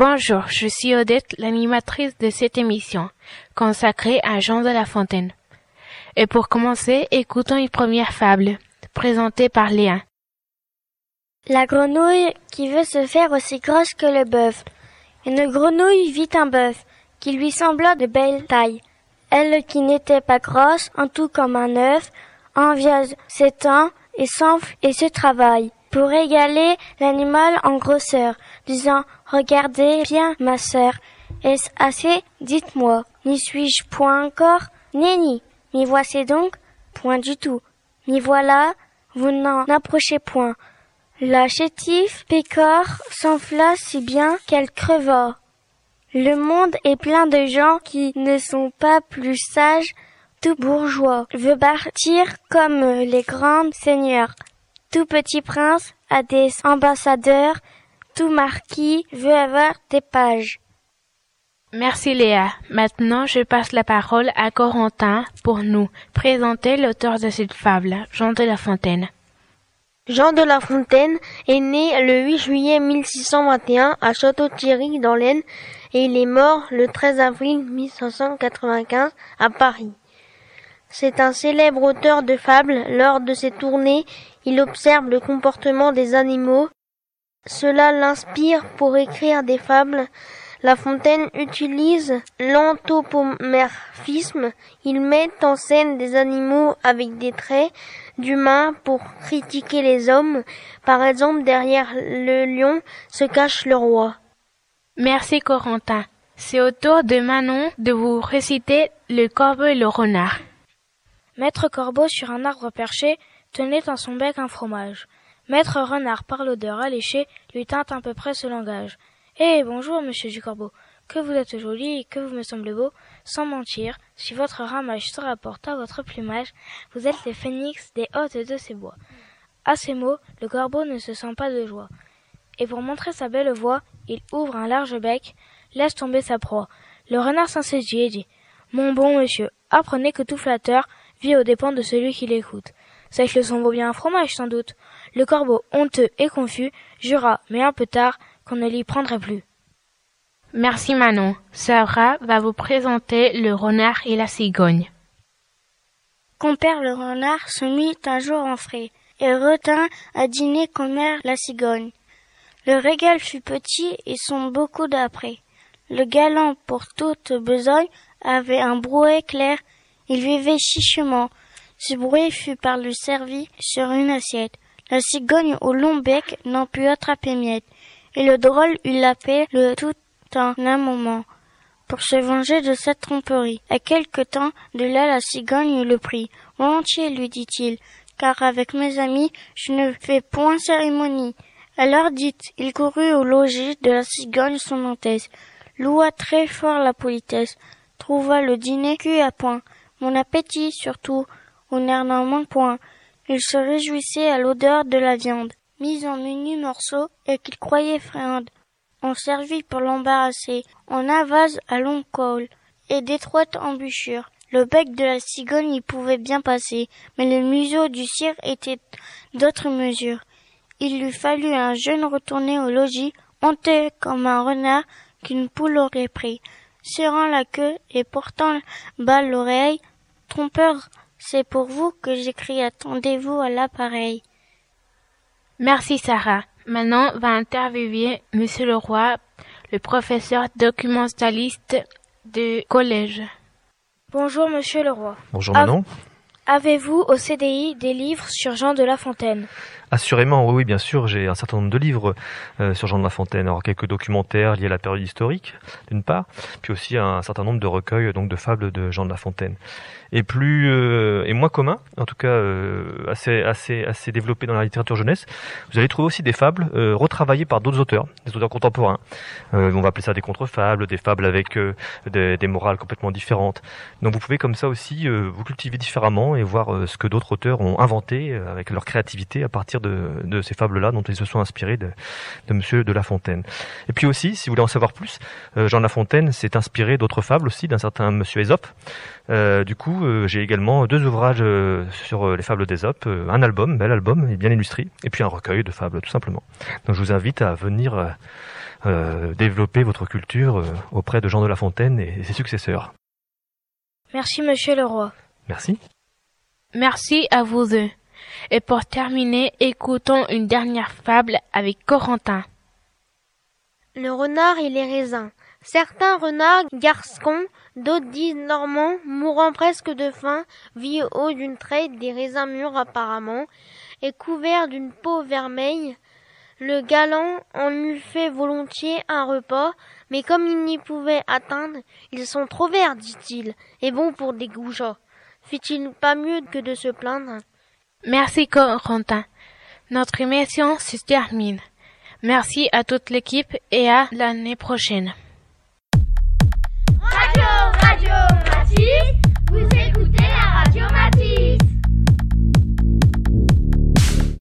Bonjour, je suis Odette, l'animatrice de cette émission, consacrée à Jean de La Fontaine. Et pour commencer, écoutons une première fable, présentée par Léa. La grenouille qui veut se faire aussi grosse que le bœuf. Une grenouille vit un bœuf, qui lui sembla de belle taille. Elle qui n'était pas grosse, en tout comme un œuf, envieuse s'étend et s'enfle et se travaille pour égaler l'animal en grosseur, disant Regardez bien, ma sœur, est-ce assez? Dites-moi, n'y suis-je point encore? Nenni, m'y voici donc? Point du tout. M'y voilà, vous n'en approchez point. La chétif pécore s'enfla si bien qu'elle creva. Le monde est plein de gens qui ne sont pas plus sages. Tout bourgeois veut partir comme les grands seigneurs. Tout petit prince a des ambassadeurs. Tout marquis veut avoir des pages. Merci Léa. Maintenant, je passe la parole à Corentin pour nous présenter l'auteur de cette fable, Jean de La Fontaine. Jean de La Fontaine est né le 8 juillet 1621 à Château-Thierry dans l'Aisne et il est mort le 13 avril 1595 à Paris. C'est un célèbre auteur de fables. Lors de ses tournées, il observe le comportement des animaux. Cela l'inspire pour écrire des fables. La Fontaine utilise l'anthropomorphisme. Il met en scène des animaux avec des traits d'humains pour critiquer les hommes. Par exemple, derrière le lion se cache le roi. Merci Corentin. C'est au tour de Manon de vous réciter le corbeau et le renard. Maître Corbeau sur un arbre perché tenait dans son bec un fromage. Maître Renard, par l'odeur alléchée, lui tint à peu près ce langage. Eh, bonjour, monsieur du Corbeau. Que vous êtes joli que vous me semblez beau. Sans mentir, si votre ramage se rapporte à votre plumage, vous êtes les phénix des hôtes de ces bois. À ces mots, le corbeau ne se sent pas de joie. Et pour montrer sa belle voix, il ouvre un large bec, laisse tomber sa proie. Le renard saisit et dit, Mon bon monsieur, apprenez que tout flatteur vit aux dépens de celui qui l'écoute. Cette leçon vaut bien un fromage, sans doute. Le corbeau, honteux et confus, jura, mais un peu tard, qu'on ne l'y prendrait plus. Merci Manon. Sarah va vous présenter le renard et la cigogne. Compère le renard se mit un jour en frais et retint à dîner commère la cigogne. Le régal fut petit et son beaucoup d'après. Le galant pour toute besogne avait un brouet clair. Il vivait chichement. Ce brouet fut par lui servi sur une assiette. La cigogne au long bec n'en put attraper miette. Et le drôle eut la paix le tout en un moment pour se venger de cette tromperie. À quelque temps de là la cigogne le prit. Volontiers, lui dit-il, car avec mes amis je ne fais point cérémonie. Alors dites, il courut au logis de la cigogne son Altesse, loua très fort la politesse, trouva le dîner cuit à point, mon appétit surtout, nerf n'en manque point. Il se réjouissait à l'odeur de la viande, mise en menus morceaux et qu'il croyait fréande. On servit pour l'embarrasser, en avase à long col et d'étroites embûchures. Le bec de la cigogne y pouvait bien passer, mais le museau du cire était d'autres mesures. Il lui fallut un jeune retourner au logis, honteux comme un renard qu'une poule aurait pris, serrant la queue et portant bas l'oreille. Trompeur, c'est pour vous que j'écris attendez-vous à l'appareil. Merci Sarah. Maintenant va interviewer Monsieur Leroy, le professeur documentaliste du collège. Bonjour Monsieur Leroy. Bonjour Manon. Avez-vous au CDI des livres sur Jean de La Fontaine? Assurément, oui, bien sûr, j'ai un certain nombre de livres euh, sur Jean de La Fontaine. Alors quelques documentaires liés à la période historique, d'une part, puis aussi un certain nombre de recueils donc de fables de Jean de La Fontaine. Et plus euh, et moins commun, en tout cas euh, assez assez assez développé dans la littérature jeunesse. Vous allez trouver aussi des fables retravaillées par d'autres auteurs, des auteurs contemporains. on va appeler ça des contre-fables, des fables avec des, des, morales complètement différentes. Donc vous pouvez comme ça aussi vous cultiver différemment et voir ce que d'autres auteurs ont inventé avec leur créativité à partir de, ces fables-là dont ils se sont inspirés de, de Monsieur de La Fontaine. Et puis aussi, si vous voulez en savoir plus, euh, Jean de La Fontaine s'est inspiré d'autres fables aussi d'un certain Monsieur Ésope. Euh, du coup, euh, j'ai également deux ouvrages sur les fables d'Ésope, un album, bel album, et bien illustré, et puis un recueil de fables, tout simplement. Donc je vous invite à venir développer votre culture auprès de Jean de La Fontaine et ses successeurs. Merci, monsieur le roi. Merci. Merci à vous deux. Et pour terminer, écoutons une dernière fable avec Corentin. Le renard et les raisins. Certains renards gascons, d'autres disent normands, mourant presque de faim, vit au haut d'une traite des raisins mûrs apparemment, et couverts d'une peau vermeille. Le galant en eût fait volontiers un repas, mais comme il n'y pouvait atteindre, ils sont trop verts, dit-il, et bons pour des goujats. Fit-il pas mieux que de se plaindre? Merci Corentin. Notre émission se termine. Merci à toute l'équipe et à l'année prochaine.